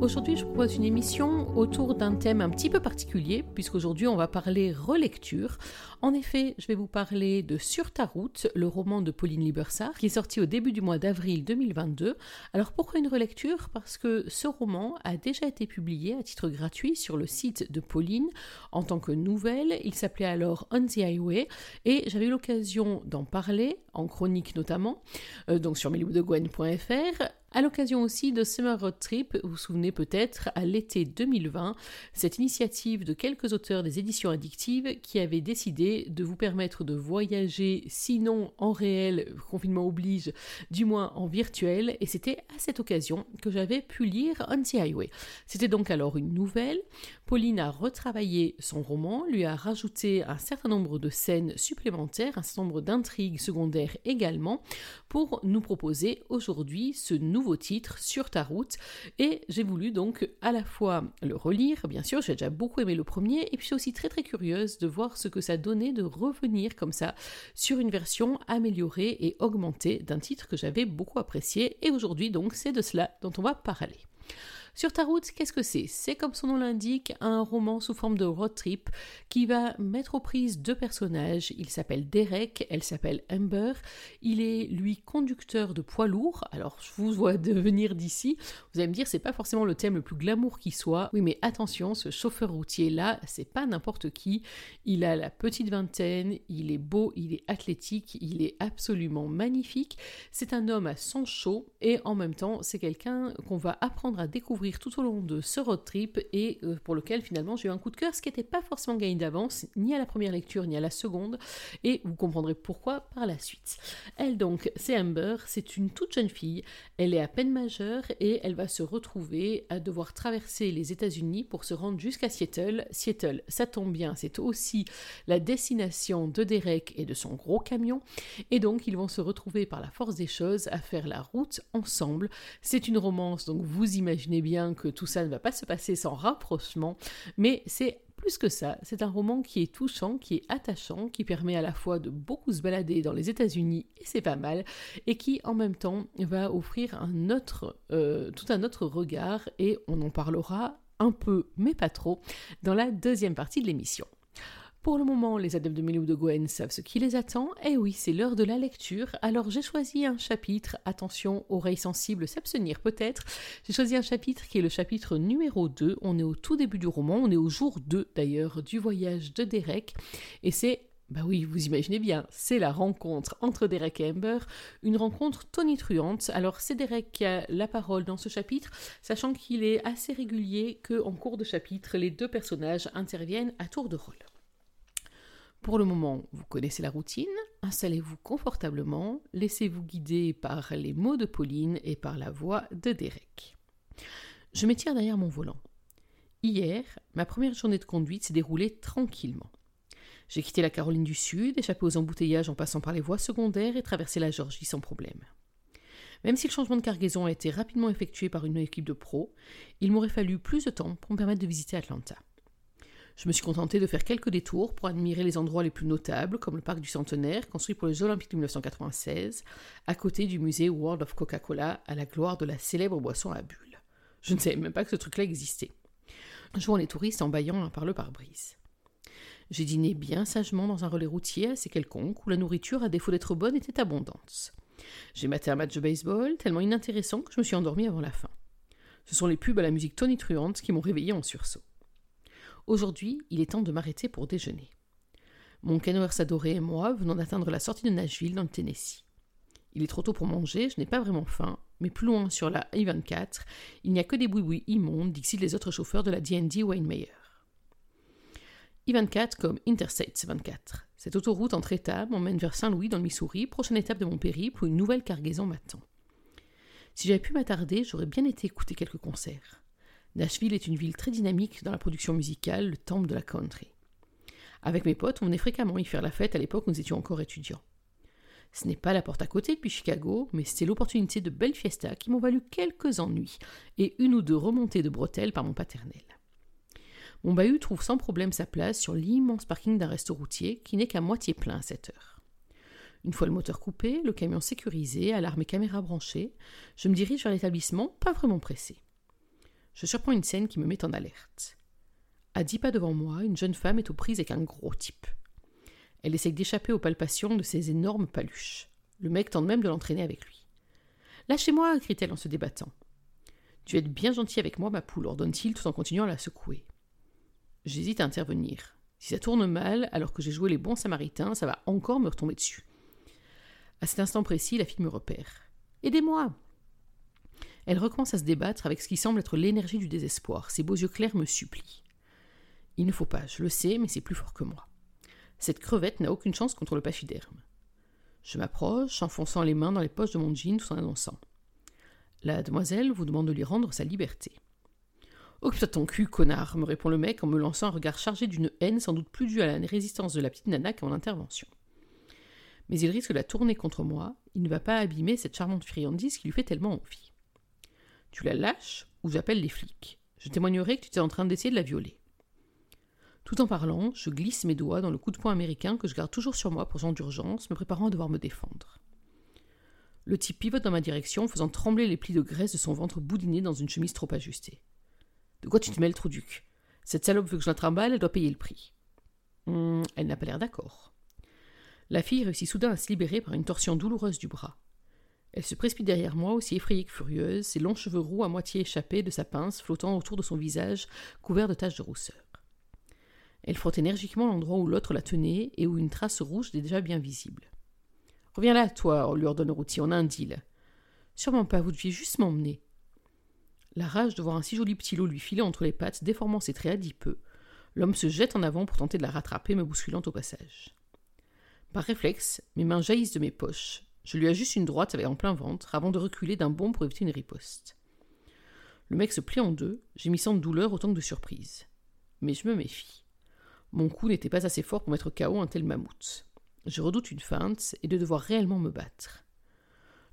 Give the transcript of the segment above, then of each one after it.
Aujourd'hui, je propose une émission autour d'un thème un petit peu particulier, puisqu'aujourd'hui, on va parler relecture. En effet, je vais vous parler de Sur ta route, le roman de Pauline Libersart, qui est sorti au début du mois d'avril 2022. Alors, pourquoi une relecture? Parce que ce roman a déjà été publié à titre gratuit sur le site de Pauline en tant que nouvelle. Il s'appelait alors On the Highway, et j'avais eu l'occasion d'en parler, en chronique notamment, euh, donc sur melibdegwen.fr, à l'occasion aussi de Summer Road Trip, vous vous souvenez peut-être, à l'été 2020, cette initiative de quelques auteurs des éditions addictives qui avaient décidé de vous permettre de voyager, sinon en réel, confinement oblige, du moins en virtuel, et c'était à cette occasion que j'avais pu lire On the Highway. C'était donc alors une nouvelle. Pauline a retravaillé son roman, lui a rajouté un certain nombre de scènes supplémentaires, un certain nombre d'intrigues secondaires également, pour nous proposer aujourd'hui ce nouveau nouveau Sur ta route, et j'ai voulu donc à la fois le relire, bien sûr, j'ai déjà beaucoup aimé le premier, et puis aussi très très curieuse de voir ce que ça donnait de revenir comme ça sur une version améliorée et augmentée d'un titre que j'avais beaucoup apprécié, et aujourd'hui donc c'est de cela dont on va parler. Sur ta route, qu'est-ce que c'est? C'est comme son nom l'indique, un roman sous forme de road trip qui va mettre aux prises deux personnages. Il s'appelle Derek, elle s'appelle Amber. Il est lui conducteur de poids lourd. Alors je vous vois devenir d'ici. Vous allez me dire c'est pas forcément le thème le plus glamour qui soit. Oui mais attention, ce chauffeur routier là, c'est pas n'importe qui. Il a la petite vingtaine, il est beau, il est athlétique, il est absolument magnifique. C'est un homme à sang chaud et en même temps c'est quelqu'un qu'on va apprendre à découvrir tout au long de ce road trip et euh, pour lequel finalement j'ai eu un coup de cœur, ce qui n'était pas forcément gagné d'avance, ni à la première lecture, ni à la seconde, et vous comprendrez pourquoi par la suite. Elle donc, c'est Amber, c'est une toute jeune fille, elle est à peine majeure et elle va se retrouver à devoir traverser les États-Unis pour se rendre jusqu'à Seattle. Seattle, ça tombe bien, c'est aussi la destination de Derek et de son gros camion, et donc ils vont se retrouver par la force des choses à faire la route ensemble. C'est une romance, donc vous imaginez bien que tout ça ne va pas se passer sans rapprochement, mais c'est plus que ça, c'est un roman qui est touchant, qui est attachant, qui permet à la fois de beaucoup se balader dans les États-Unis, et c'est pas mal, et qui en même temps va offrir un autre, euh, tout un autre regard, et on en parlera un peu, mais pas trop, dans la deuxième partie de l'émission. Pour le moment, les adeptes de Mélou de Gwen savent ce qui les attend. Et oui, c'est l'heure de la lecture. Alors j'ai choisi un chapitre, attention, oreilles sensibles, s'abstenir peut-être. J'ai choisi un chapitre qui est le chapitre numéro 2. On est au tout début du roman, on est au jour 2 d'ailleurs du voyage de Derek. Et c'est bah oui, vous imaginez bien, c'est la rencontre entre Derek et Amber, une rencontre tonitruante. Alors c'est Derek qui a la parole dans ce chapitre, sachant qu'il est assez régulier que en cours de chapitre, les deux personnages interviennent à tour de rôle. Pour le moment, vous connaissez la routine, installez-vous confortablement, laissez-vous guider par les mots de Pauline et par la voix de Derek. Je m'étire derrière mon volant. Hier, ma première journée de conduite s'est déroulée tranquillement. J'ai quitté la Caroline du Sud, échappé aux embouteillages en passant par les voies secondaires et traversé la Georgie sans problème. Même si le changement de cargaison a été rapidement effectué par une équipe de pros, il m'aurait fallu plus de temps pour me permettre de visiter Atlanta. Je me suis contentée de faire quelques détours pour admirer les endroits les plus notables, comme le parc du Centenaire, construit pour les Olympiques de 1996, à côté du musée World of Coca-Cola, à la gloire de la célèbre boisson à bulles. Je ne savais même pas que ce truc-là existait. Vois les touristes en baillant par le pare-brise. J'ai dîné bien sagement dans un relais routier assez quelconque, où la nourriture, à défaut d'être bonne, était abondante. J'ai maté un match de baseball, tellement inintéressant que je me suis endormi avant la fin. Ce sont les pubs à la musique tonitruante qui m'ont réveillé en sursaut. Aujourd'hui, il est temps de m'arrêter pour déjeuner. Mon canoër adoré et moi venons d'atteindre la sortie de Nashville dans le Tennessee. Il est trop tôt pour manger, je n'ai pas vraiment faim, mais plus loin sur la I-24, il n'y a que des boui immondes, dixit les autres chauffeurs de la DND Wayne Mayer. I-24 comme Interstate 24. Cette autoroute entre États m'emmène vers Saint-Louis dans le Missouri, prochaine étape de mon périple où une nouvelle cargaison m'attend. Si j'avais pu m'attarder, j'aurais bien été écouter quelques concerts. Nashville est une ville très dynamique dans la production musicale, le temple de la country. Avec mes potes, on venait fréquemment y faire la fête à l'époque où nous étions encore étudiants. Ce n'est pas la porte à côté depuis Chicago, mais c'était l'opportunité de belles fiestas qui m'ont valu quelques ennuis et une ou deux remontées de bretelles par mon paternel. Mon bahut trouve sans problème sa place sur l'immense parking d'un resto routier qui n'est qu'à moitié plein à cette heure. Une fois le moteur coupé, le camion sécurisé, alarme et caméra branchées, je me dirige vers l'établissement, pas vraiment pressé. Je surprends une scène qui me met en alerte. À dix pas devant moi, une jeune femme est aux prises avec un gros type. Elle essaye d'échapper aux palpations de ces énormes paluches. Le mec tente même de l'entraîner avec lui. Lâchez-moi, crie-t-elle en se débattant. Tu es bien gentil avec moi, ma poule, ordonne-t-il tout en continuant à la secouer. J'hésite à intervenir. Si ça tourne mal, alors que j'ai joué les bons samaritains, ça va encore me retomber dessus. À cet instant précis, la fille me repère. Aidez-moi Elle recommence à se débattre avec ce qui semble être l'énergie du désespoir. Ses beaux yeux clairs me supplient. Il ne faut pas, je le sais, mais c'est plus fort que moi. Cette crevette n'a aucune chance contre le pachyderme. Je m'approche, enfonçant les mains dans les poches de mon jean tout en annonçant. La demoiselle vous demande de lui rendre sa liberté. Occupe-toi ton cul, connard, me répond le mec en me lançant un regard chargé d'une haine sans doute plus due à la résistance de la petite nana qu'à mon intervention. Mais il risque de la tourner contre moi, il ne va pas abîmer cette charmante friandise qui lui fait tellement envie. Tu la lâches ou j'appelle les flics. Je témoignerai que tu étais en train d'essayer de la violer. Tout en parlant, je glisse mes doigts dans le coup de poing américain que je garde toujours sur moi pour genre d'urgence, me préparant à devoir me défendre. Le type pivote dans ma direction, faisant trembler les plis de graisse de son ventre boudiné dans une chemise trop ajustée. De quoi tu te mêles, Trouduc? Cette salope veut que je la trimballe, elle doit payer le prix. Hum, elle n'a pas l'air d'accord. La fille réussit soudain à se libérer par une torsion douloureuse du bras. Elle se précipite derrière moi, aussi effrayée que furieuse, ses longs cheveux roux à moitié échappés de sa pince flottant autour de son visage couvert de taches de rousseur. Elle frotte énergiquement l'endroit où l'autre la tenait et où une trace rouge est déjà bien visible. Reviens là, toi, lui ordonne routier, on a un deal. Sûrement pas, vous deviez juste m'emmener. La rage de voir un si joli petit loup lui filer entre les pattes, déformant ses traits adipeux, l'homme se jette en avant pour tenter de la rattraper, me bousculant au passage. Par réflexe, mes mains jaillissent de mes poches. Je lui ajuste une droite avec en plein ventre avant de reculer d'un bond pour éviter une riposte. Le mec se plie en deux, gémissant de douleur autant que de surprise. Mais je me méfie. Mon coup n'était pas assez fort pour mettre KO un tel mammouth. Je redoute une feinte et de devoir réellement me battre.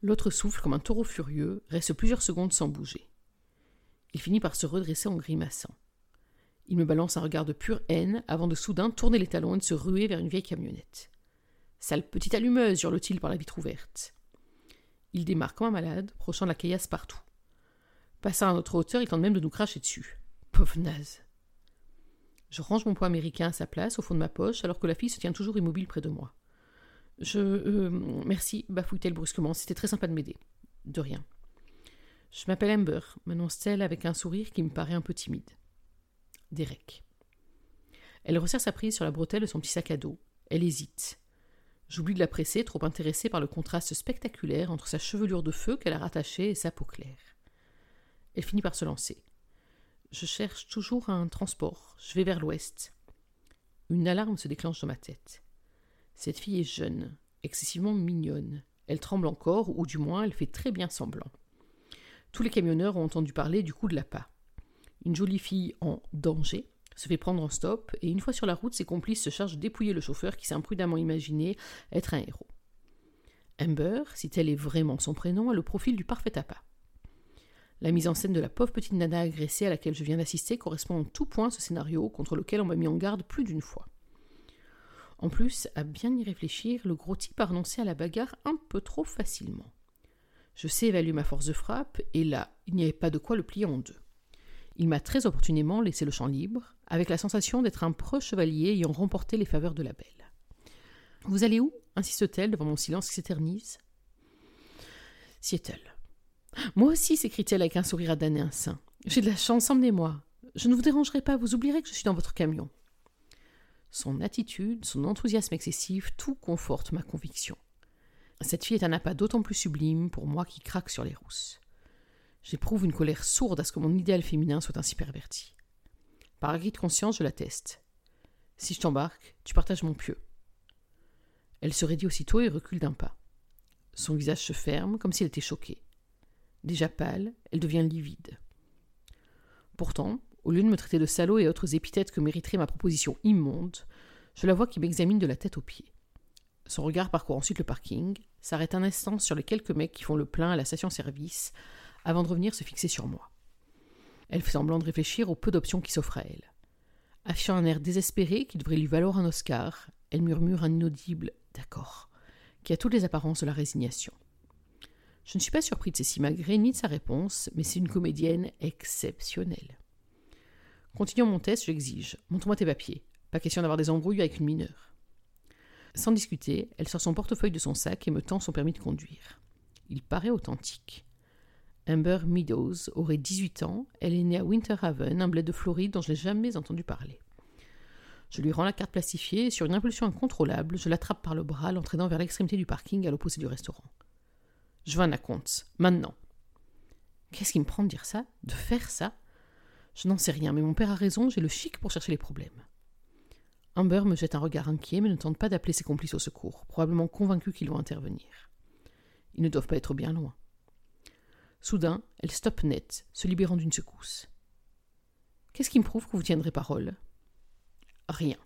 L'autre souffle comme un taureau furieux, reste plusieurs secondes sans bouger. Il finit par se redresser en grimaçant. Il me balance un regard de pure haine avant de soudain tourner les talons et de se ruer vers une vieille camionnette. Sale petite allumeuse, hurle-t-il par la vitre ouverte. Il démarre comme un malade, prochant la caillasse partout. Passant à notre hauteur, il tente même de nous cracher dessus. Pauvre naze. Je range mon poids américain à sa place, au fond de ma poche, alors que la fille se tient toujours immobile près de moi. Je. Euh, merci, bafouille-t-elle brusquement. C'était très sympa de m'aider. De rien. Je m'appelle Amber, m'annonce-t-elle avec un sourire qui me paraît un peu timide. Derek. Elle resserre sa prise sur la bretelle de son petit sac à dos. Elle hésite. J'oublie de la presser, trop intéressée par le contraste spectaculaire entre sa chevelure de feu qu'elle a rattachée et sa peau claire. Elle finit par se lancer. Je cherche toujours un transport. Je vais vers l'ouest. Une alarme se déclenche dans ma tête. Cette fille est jeune, excessivement mignonne. Elle tremble encore, ou du moins elle fait très bien semblant. Tous les camionneurs ont entendu parler du coup de la pas. Une jolie fille en danger se fait prendre en stop, et une fois sur la route, ses complices se chargent dépouiller le chauffeur qui s'est imprudemment imaginé être un héros. Amber, si tel est vraiment son prénom, a le profil du parfait appât. La mise en scène de la pauvre petite nana agressée à laquelle je viens d'assister correspond en tout point ce scénario contre lequel on m'a mis en garde plus d'une fois. En plus, à bien y réfléchir, le gros type a renoncé à la bagarre un peu trop facilement. Je sais évaluer ma force de frappe, et là, il n'y avait pas de quoi le plier en deux. Il m'a très opportunément laissé le champ libre, avec la sensation d'être un proche chevalier ayant remporté les faveurs de la belle. Vous allez où? insiste-t-elle devant mon silence qui s'éternise. Seattle. Moi aussi, s'écrie-t-elle avec un sourire à damner un sein. J'ai de la chance, emmenez-moi. Je ne vous dérangerai pas, vous oublierez que je suis dans votre camion. Son attitude, son enthousiasme excessif, tout conforte ma conviction. Cette fille est un appât d'autant plus sublime pour moi qui craque sur les rousses. J'éprouve une colère sourde à ce que mon idéal féminin soit ainsi perverti. Par acquis de conscience, je l'atteste. Si je t'embarque, tu partages mon pieu. Elle se raidit aussitôt et recule d'un pas. Son visage se ferme comme s'il était choqué. Déjà pâle, elle devient livide. Pourtant, au lieu de me traiter de salaud et autres épithètes que mériterait ma proposition immonde, je la vois qui m'examine de la tête aux pieds. Son regard parcourt ensuite le parking, s'arrête un instant sur les quelques mecs qui font le plein à la station-service avant de revenir se fixer sur moi. Elle fait semblant de réfléchir aux peu d'options qui s'offrent à elle. Affichant un air désespéré qui devrait lui valoir un Oscar, elle murmure un inaudible D'accord, qui a toutes les apparences de la résignation. Je ne suis pas surpris de ses simagrées ni de sa réponse, mais c'est une comédienne exceptionnelle. Continuant mon test, j'exige Montre-moi tes papiers. Pas question d'avoir des embrouilles avec une mineure. Sans discuter, elle sort son portefeuille de son sac et me tend son permis de conduire. Il paraît authentique. Amber Meadows aurait 18 ans, elle est née à Winter Haven, un bled de Floride dont je n'ai jamais entendu parler. Je lui rends la carte plastifiée et sur une impulsion incontrôlable, je l'attrape par le bras, l'entraînant vers l'extrémité du parking à l'opposé du restaurant. Je veux un compte, maintenant. Qu'est-ce qui me prend de dire ça? De faire ça? Je n'en sais rien, mais mon père a raison, j'ai le chic pour chercher les problèmes. Amber me jette un regard inquiet, mais ne tente pas d'appeler ses complices au secours, probablement convaincus qu'ils vont intervenir. Ils ne doivent pas être bien loin. Soudain, elle stoppe net, se libérant d'une secousse. Qu'est-ce qui me prouve que vous tiendrez parole? Rien.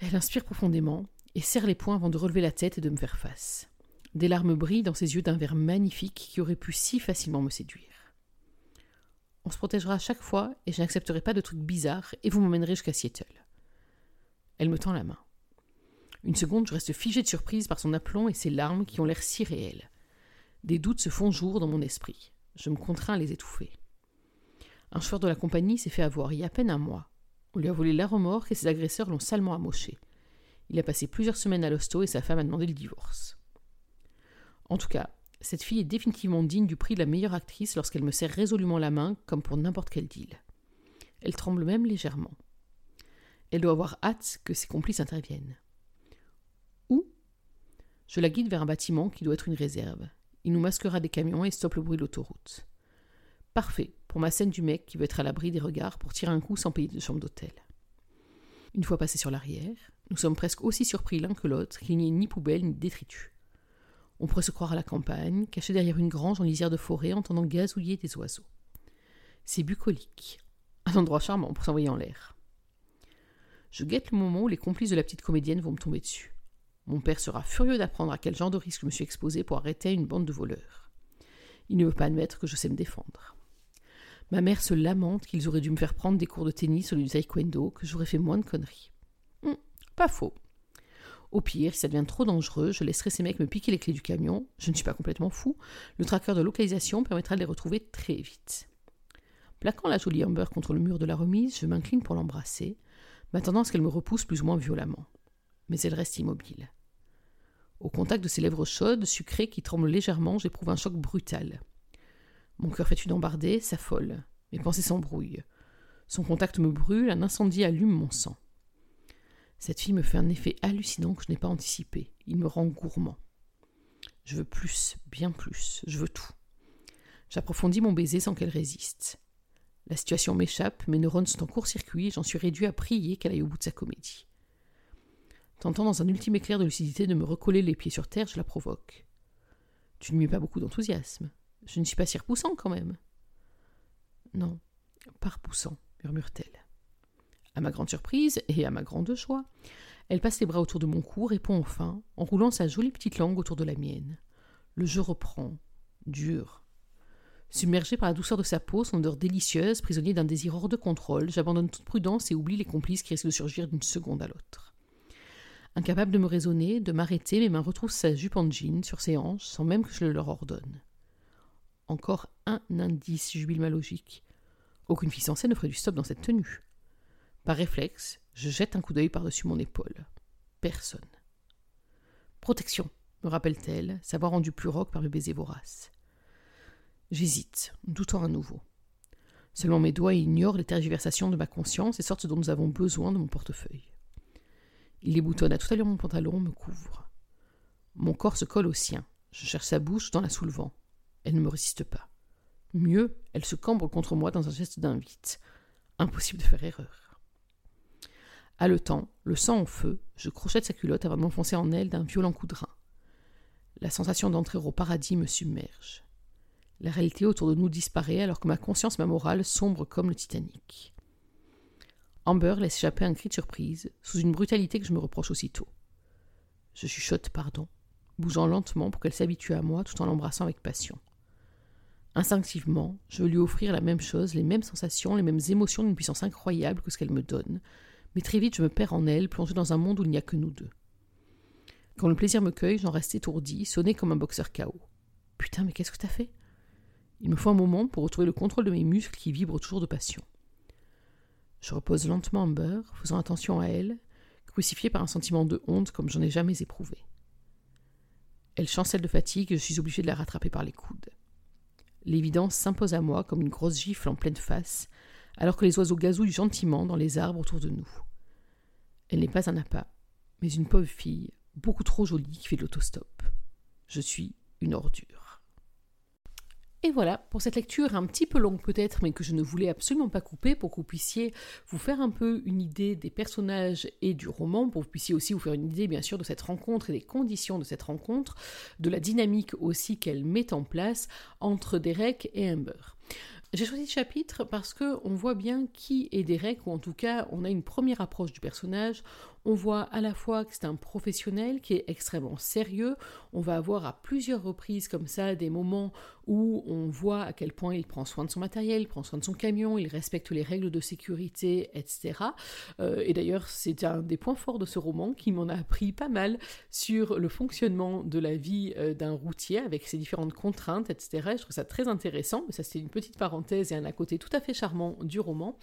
Elle inspire profondément et serre les poings avant de relever la tête et de me faire face. Des larmes brillent dans ses yeux d'un verre magnifique qui aurait pu si facilement me séduire. On se protégera à chaque fois et je n'accepterai pas de trucs bizarres et vous m'emmènerez jusqu'à Seattle. Elle me tend la main. Une seconde, je reste figé de surprise par son aplomb et ses larmes qui ont l'air si réelles. Des doutes se font jour dans mon esprit. Je me contrains à les étouffer. Un chauffeur de la compagnie s'est fait avoir il y a à peine un mois. On lui a volé la remorque et ses agresseurs l'ont salement amoché. Il a passé plusieurs semaines à l'hosto et sa femme a demandé le divorce. En tout cas, cette fille est définitivement digne du prix de la meilleure actrice lorsqu'elle me serre résolument la main comme pour n'importe quel deal. Elle tremble même légèrement. Elle doit avoir hâte que ses complices interviennent. Où Je la guide vers un bâtiment qui doit être une réserve. Il nous masquera des camions et stoppe le bruit de l'autoroute. Parfait pour ma scène du mec qui veut être à l'abri des regards pour tirer un coup sans payer de chambre d'hôtel. Une fois passé sur l'arrière, nous sommes presque aussi surpris l'un que l'autre qu'il n'y ait ni poubelle ni détritus. On pourrait se croire à la campagne, caché derrière une grange en lisière de forêt, entendant gazouiller des oiseaux. C'est bucolique, un endroit charmant pour s'envoyer en l'air. Je guette le moment où les complices de la petite comédienne vont me tomber dessus. Mon père sera furieux d'apprendre à quel genre de risque je me suis exposé pour arrêter une bande de voleurs. Il ne veut pas admettre que je sais me défendre. Ma mère se lamente qu'ils auraient dû me faire prendre des cours de tennis au lieu du taekwondo, que j'aurais fait moins de conneries. Hum, pas faux. Au pire, si ça devient trop dangereux, je laisserai ces mecs me piquer les clés du camion. Je ne suis pas complètement fou. Le tracker de localisation permettra de les retrouver très vite. Plaquant la jolie Amber contre le mur de la remise, je m'incline pour l'embrasser, m'attendant à ce qu'elle me repousse plus ou moins violemment. Mais elle reste immobile. Au contact de ses lèvres chaudes, sucrées, qui tremblent légèrement, j'éprouve un choc brutal. Mon cœur fait une embardée, s'affole. Mes pensées s'embrouillent. Son contact me brûle, un incendie allume mon sang. Cette fille me fait un effet hallucinant que je n'ai pas anticipé. Il me rend gourmand. Je veux plus, bien plus, je veux tout. J'approfondis mon baiser sans qu'elle résiste. La situation m'échappe, mes neurones sont en court-circuit et j'en suis réduit à prier qu'elle aille au bout de sa comédie. Tentant dans un ultime éclair de lucidité de me recoller les pieds sur terre, je la provoque. Tu ne mets pas beaucoup d'enthousiasme. Je ne suis pas si repoussant quand même. Non, pas repoussant, murmure-t-elle. À ma grande surprise et à ma grande joie, elle passe les bras autour de mon cou, répond enfin, en roulant sa jolie petite langue autour de la mienne. Le jeu reprend, dur, Submergé par la douceur de sa peau, son odeur délicieuse, prisonnier d'un désir hors de contrôle, j'abandonne toute prudence et oublie les complices qui risquent de surgir d'une seconde à l'autre. Incapable de me raisonner, de m'arrêter, mes mains retrouvent sa jupe en jean sur ses hanches, sans même que je le leur ordonne. Encore un indice, jubile ma logique. Aucune fille censée ne ferait du stop dans cette tenue. Par réflexe, je jette un coup d'œil par-dessus mon épaule. Personne. Protection, me rappelle-t-elle, savoir rendu plus roc par le baiser vorace. J'hésite, doutant à nouveau. Seulement mes doigts ignorent les tergiversations de ma conscience et sortent dont nous avons besoin de mon portefeuille. Il les à toute allure mon pantalon, me couvre. Mon corps se colle au sien. Je cherche sa bouche dans la soulevant. Elle ne me résiste pas. Mieux, elle se cambre contre moi dans un geste d'invite. Impossible de faire erreur. Haletant, le sang en feu, je crochette sa culotte avant de m'enfoncer en elle d'un violent coup de rein. La sensation d'entrer au paradis me submerge. La réalité autour de nous disparaît alors que ma conscience, ma morale sombre comme le Titanic. Amber laisse échapper un cri de surprise, sous une brutalité que je me reproche aussitôt. Je chuchote pardon. bougeant lentement pour qu'elle s'habitue à moi tout en l'embrassant avec passion. Instinctivement, je veux lui offrir la même chose, les mêmes sensations, les mêmes émotions d'une puissance incroyable que ce qu'elle me donne, mais très vite je me perds en elle, plongée dans un monde où il n'y a que nous deux. Quand le plaisir me cueille, j'en reste étourdi, sonné comme un boxeur KO. Putain, mais qu'est-ce que t'as fait? Il me faut un moment pour retrouver le contrôle de mes muscles qui vibrent toujours de passion. Je repose lentement Amber, faisant attention à elle, crucifiée par un sentiment de honte comme j'en ai jamais éprouvé. Elle chancelle de fatigue et je suis obligé de la rattraper par les coudes. L'évidence s'impose à moi comme une grosse gifle en pleine face, alors que les oiseaux gazouillent gentiment dans les arbres autour de nous. Elle n'est pas un appât, mais une pauvre fille, beaucoup trop jolie, qui fait de l'autostop. Je suis une ordure. Et voilà, pour cette lecture un petit peu longue peut-être, mais que je ne voulais absolument pas couper pour que vous puissiez vous faire un peu une idée des personnages et du roman, pour que vous puissiez aussi vous faire une idée bien sûr de cette rencontre et des conditions de cette rencontre, de la dynamique aussi qu'elle met en place entre Derek et Amber. J'ai choisi ce chapitre parce que on voit bien qui est Derek, ou en tout cas on a une première approche du personnage, on voit à la fois que c'est un professionnel qui est extrêmement sérieux. On va avoir à plusieurs reprises comme ça des moments où on voit à quel point il prend soin de son matériel, prend soin de son camion, il respecte les règles de sécurité, etc. Euh, et d'ailleurs, c'est un des points forts de ce roman qui m'en a appris pas mal sur le fonctionnement de la vie euh, d'un routier avec ses différentes contraintes, etc. je trouve ça très intéressant. Mais ça, c'est une petite parenthèse et un à côté tout à fait charmant du roman.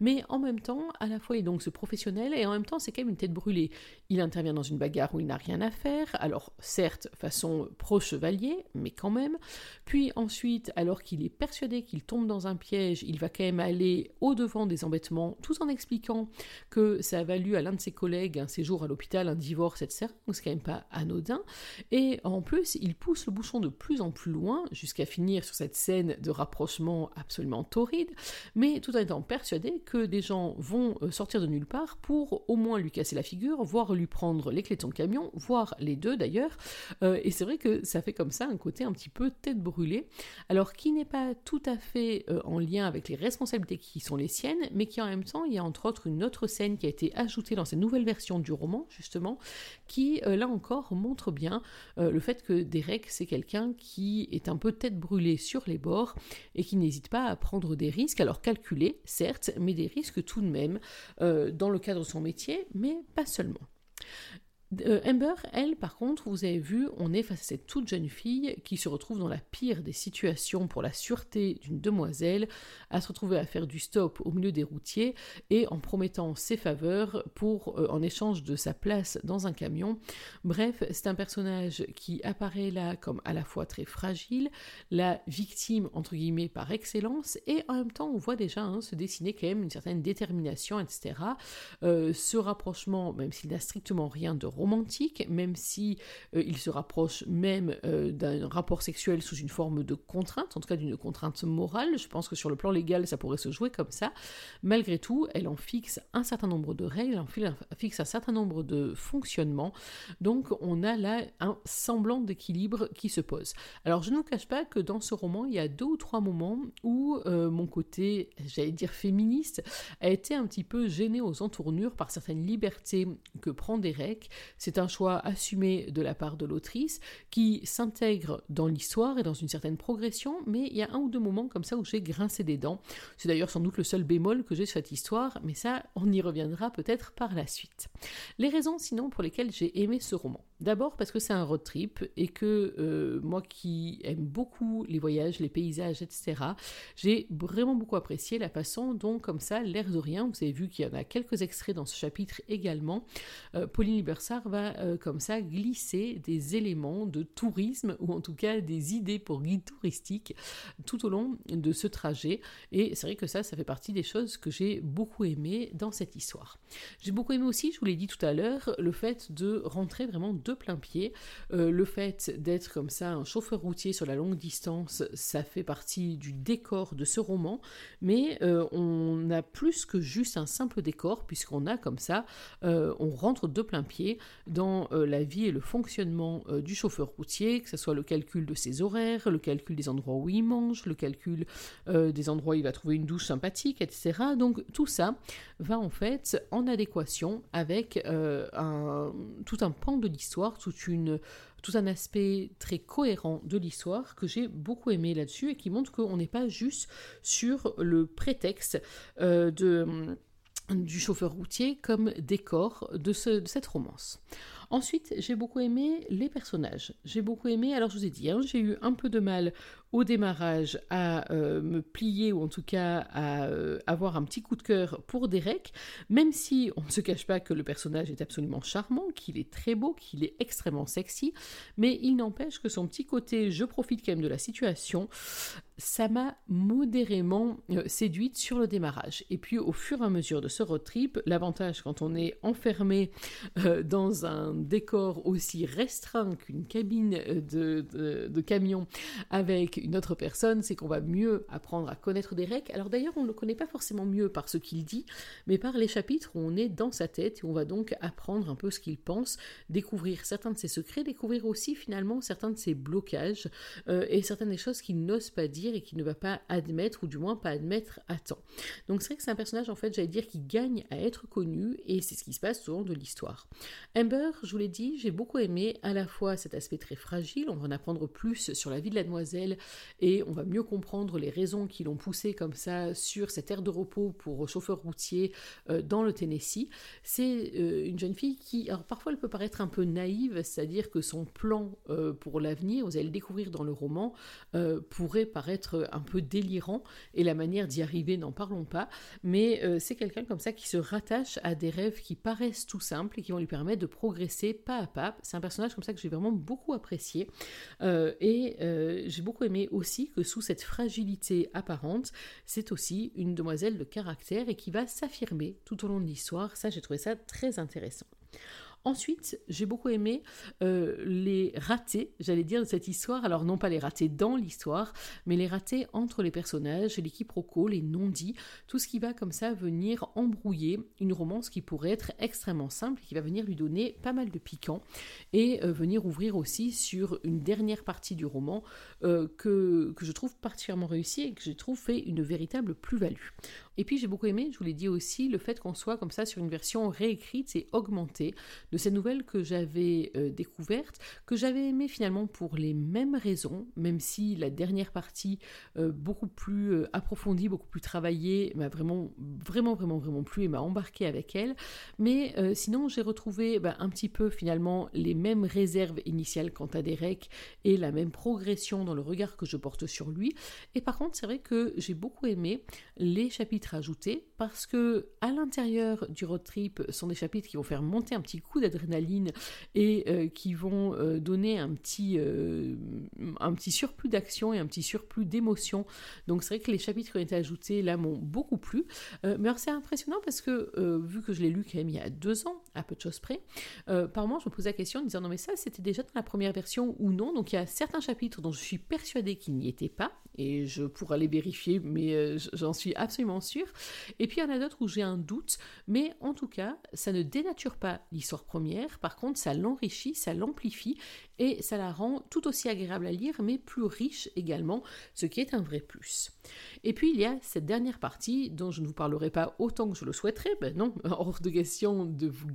Mais en même temps, à la fois, il est donc ce professionnel et en même temps, c'est quand même une Il intervient dans une bagarre où il n'a rien à faire, alors certes façon pro-chevalier, mais quand même. Puis ensuite, alors qu'il est persuadé qu'il tombe dans un piège, il va quand même aller au-devant des embêtements, tout en expliquant que ça a valu à l'un de ses collègues un séjour à l'hôpital, un divorce, etc. Donc c'est quand même pas anodin. Et en plus, il pousse le bouchon de plus en plus loin, jusqu'à finir sur cette scène de rapprochement absolument torride, mais tout en étant persuadé que des gens vont euh, sortir de nulle part pour au moins lui casser la figure, voire lui prendre les clés de son camion, voire les deux d'ailleurs. Euh, et c'est vrai que ça fait comme ça un côté un petit peu tête brûlée, alors qui n'est pas tout à fait euh, en lien avec les responsabilités qui sont les siennes, mais qui en même temps, il y a entre autres une autre scène qui a été ajoutée dans cette nouvelle version du roman, justement, qui euh, là encore montre bien le fait que Derek, c'est quelqu'un qui est un peu tête brûlée sur les bords et qui n'hésite pas à prendre des risques, alors calculés, certes, mais des risques tout de même dans le cadre de son métier, mais pas seulement. Euh, Amber, elle, par contre, vous avez vu, on est face à cette toute jeune fille qui se retrouve dans la pire des situations pour la sûreté d'une demoiselle, à se retrouver à faire du stop au milieu des routiers et en promettant ses faveurs pour, euh, en échange de sa place dans un camion. Bref, c'est un personnage qui apparaît là comme à la fois très fragile, la victime entre guillemets par excellence, et en même temps on voit déjà hein, se dessiner quand même une certaine détermination, etc. Euh, ce rapprochement, même s'il n'a strictement rien de romantique, même si euh, il se rapproche même euh, d'un rapport sexuel sous une forme de contrainte, en tout cas d'une contrainte morale. Je pense que sur le plan légal, ça pourrait se jouer comme ça. Malgré tout, elle en fixe un certain nombre de règles, elle en fixe un certain nombre de fonctionnements. Donc, on a là un semblant d'équilibre qui se pose. Alors, je ne vous cache pas que dans ce roman, il y a deux ou trois moments où euh, mon côté, j'allais dire féministe, a été un petit peu gêné aux entournures par certaines libertés que prend Derek, c'est un choix assumé de la part de l'autrice qui s'intègre dans l'histoire et dans une certaine progression, mais il y a un ou deux moments comme ça où j'ai grincé des dents. C'est d'ailleurs sans doute le seul bémol que j'ai sur cette histoire, mais ça, on y reviendra peut-être par la suite. Les raisons sinon pour lesquelles j'ai aimé ce roman. D'abord parce que c'est un road trip et que euh, moi qui aime beaucoup les voyages, les paysages, etc., j'ai vraiment beaucoup apprécié la façon dont, comme ça, l'air de rien, vous avez vu qu'il y en a quelques extraits dans ce chapitre également, euh, Pauline Libersart va euh, comme ça glisser des éléments de tourisme ou en tout cas des idées pour guide touristique tout au long de ce trajet. Et c'est vrai que ça, ça fait partie des choses que j'ai beaucoup aimé dans cette histoire. J'ai beaucoup aimé aussi, je vous l'ai dit tout à l'heure, le fait de rentrer vraiment de plein pied. Euh, le fait d'être comme ça un chauffeur routier sur la longue distance, ça fait partie du décor de ce roman, mais euh, on a plus que juste un simple décor, puisqu'on a comme ça, on rentre de plein pied dans euh, la vie et le fonctionnement euh, du chauffeur routier, que ce soit le calcul de ses horaires, le calcul des endroits où il mange, le calcul euh, des endroits où il va trouver une douche sympathique, etc. Donc tout ça va en fait en adéquation avec tout un pan de l'histoire, tout un aspect très cohérent de l'histoire que j'ai beaucoup aimé là-dessus et qui montre qu'on n'est pas juste sur le prétexte de du chauffeur routier comme décor de, de cette romance. Ensuite, j'ai beaucoup aimé les personnages. J'ai beaucoup aimé, alors je vous ai dit, hein, j'ai eu un peu de mal au démarrage à euh, me plier ou en tout cas à euh, avoir un petit coup de cœur pour Derek, même si on ne se cache pas que le personnage est absolument charmant, qu'il est très beau, qu'il est extrêmement sexy, mais il n'empêche que son petit côté je profite quand même de la situation, ça m'a modérément euh, séduite sur le démarrage. Et puis au fur et à mesure de ce road trip, l'avantage quand on est enfermé dans un décor aussi restreint qu'une cabine de, de camion avec une autre personne, c'est qu'on va mieux apprendre à connaître Derek. Alors d'ailleurs, on ne le connaît pas forcément mieux par ce qu'il dit, mais par les chapitres où on est dans sa tête et on va donc apprendre un peu ce qu'il pense, découvrir certains de ses secrets, découvrir aussi finalement certains de ses blocages euh, et certaines des choses qu'il n'ose pas dire et qu'il ne va pas admettre ou du moins pas admettre à temps. Donc c'est vrai que c'est un personnage en fait, j'allais dire, qui gagne à être connu et c'est ce qui se passe souvent de l'histoire. Amber, je vous l'ai dit, j'ai beaucoup aimé à la fois cet aspect très fragile, on va en apprendre plus sur la vie de la demoiselle et on va mieux comprendre les raisons qui l'ont poussé comme ça sur cette aire de repos pour chauffeur routier euh, dans le Tennessee. C'est euh, une jeune fille qui, alors parfois elle peut paraître un peu naïve, c'est-à-dire que son plan euh, pour l'avenir, vous allez le découvrir dans le roman, pourrait paraître un peu délirant et la manière d'y arriver, n'en parlons pas, mais c'est quelqu'un comme ça qui se rattache à des rêves qui paraissent tout simples et qui vont lui permettre de progresser pas à pas. C'est un personnage comme ça que j'ai vraiment beaucoup apprécié et j'ai beaucoup aimé aussi que sous cette fragilité apparente, c'est aussi une demoiselle de caractère et qui va s'affirmer tout au long de l'histoire. Ça, j'ai trouvé ça très intéressant. Ensuite, j'ai beaucoup aimé euh, les ratés, j'allais dire, de cette histoire. Alors, non pas les ratés dans l'histoire, mais les ratés entre les personnages, les quiproquos, les non-dits, tout ce qui va comme ça venir embrouiller une romance qui pourrait être extrêmement simple et qui va venir lui donner pas mal de piquant et euh, venir ouvrir aussi sur une dernière partie du roman euh, que, que je trouve particulièrement réussie et que je trouve fait une véritable plus-value. Et puis j'ai beaucoup aimé, je vous l'ai dit aussi, le fait qu'on soit comme ça sur une version réécrite et augmentée de ces nouvelles que j'avais euh, découvertes, que j'avais aimé finalement pour les mêmes raisons, même si la dernière partie, euh, beaucoup plus euh, approfondie, beaucoup plus travaillée, m'a vraiment, vraiment, vraiment, vraiment plu et m'a embarqué avec elle. Mais sinon, j'ai retrouvé bah, un petit peu finalement les mêmes réserves initiales quant à Derek et la même progression dans le regard que je porte sur lui. Et par contre, c'est vrai que j'ai beaucoup aimé les chapitres rajoutés parce que à l'intérieur du road trip sont des chapitres qui vont faire monter un petit coup d'adrénaline et euh, qui vont euh, donner un petit, euh, un petit surplus d'action et un petit surplus d'émotion. Donc c'est vrai que les chapitres qui ont été ajoutés là m'ont beaucoup plu. mais alors c'est impressionnant parce que vu que je l'ai lu quand même il y a deux ans, à peu de choses près, par moment je me pose la question en disant non mais ça c'était déjà dans la première version ou non? Donc il y a certains chapitres dont je suis persuadée qu'ils n'y étaient pas et je pourrais les vérifier mais j'en suis absolument sûre et puis il y en a d'autres où j'ai un doute, mais en tout cas, ça ne dénature pas l'histoire première. Par contre, ça l'enrichit, ça l'amplifie et ça la rend tout aussi agréable à lire, mais plus riche également, ce qui est un vrai plus. Et puis il y a cette dernière partie dont je ne vous parlerai pas autant que je le souhaiterais, ben non, hors de question de vous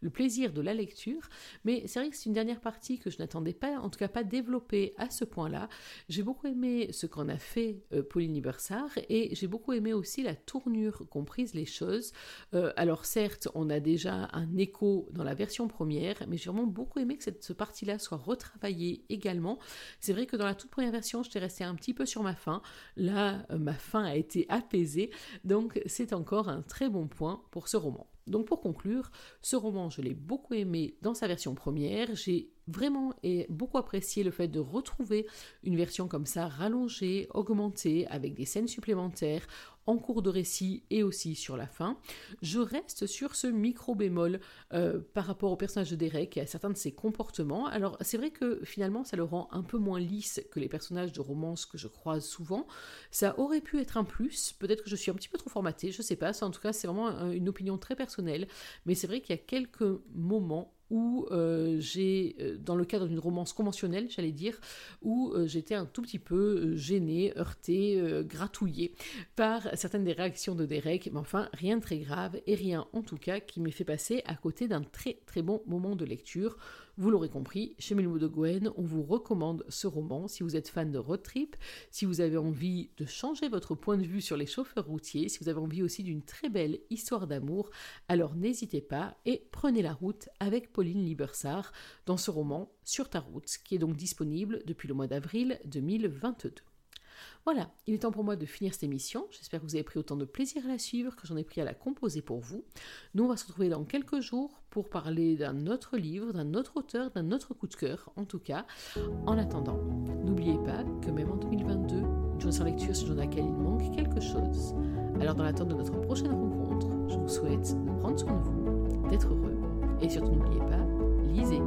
le plaisir de la lecture, mais c'est vrai que c'est une dernière partie que je n'attendais pas, en tout cas pas développée à ce point-là. J'ai beaucoup aimé ce qu'en a fait euh, Pauline Libersart et j'ai beaucoup aimé aussi la tournure qu'ont prise les choses. Euh, alors certes, on a déjà un écho dans la version première, mais j'ai vraiment beaucoup aimé que cette partie soit retravaillé également. C'est vrai que dans la toute première version, j'étais restée un petit peu sur ma faim. Là, ma faim a été apaisée, donc c'est encore un très bon point pour ce roman. Donc pour conclure, ce roman, je l'ai beaucoup aimé dans sa version première. J'ai vraiment et beaucoup apprécié le fait de retrouver une version comme ça rallongée, augmentée, avec des scènes supplémentaires en cours de récit et aussi sur la fin. Je reste sur ce micro bémol euh, par rapport au personnage de Derek et à certains de ses comportements. Alors c'est vrai que finalement ça le rend un peu moins lisse que les personnages de romance que je croise souvent. Ça aurait pu être un plus, peut-être que je suis un petit peu trop formatée, je sais pas, en tout cas c'est vraiment une opinion très personnelle, mais c'est vrai qu'il y a quelques moments où euh, j'ai, euh, dans le cadre d'une romance conventionnelle, j'allais dire, où euh, j'étais un tout petit peu gênée, heurtée, gratouillée par certaines des réactions de Derek, mais enfin rien de très grave et rien en tout cas qui m'ait fait passer à côté d'un très très bon moment de lecture. Vous l'aurez compris, chez Melmo de Gwen, on vous recommande ce roman si vous êtes fan de road trip, si vous avez envie de changer votre point de vue sur les chauffeurs routiers, si vous avez envie aussi d'une très belle histoire d'amour, alors n'hésitez pas et prenez la route avec Pauline Libersart dans ce roman Sur ta route, qui est donc disponible depuis le mois d'avril 2022. Voilà, il est temps pour moi de finir cette émission. J'espère que vous avez pris autant de plaisir à la suivre que j'en ai pris à la composer pour vous. Nous, on va se retrouver dans quelques jours pour parler d'un autre livre, d'un autre auteur, d'un autre coup de cœur, en tout cas. En attendant, n'oubliez pas que même en 2022, une journée sans lecture, c'est une journée à laquelle il manque quelque chose. Alors, dans l'attente de notre prochaine rencontre, je vous souhaite de prendre soin de vous, d'être heureux, et surtout n'oubliez pas, lisez.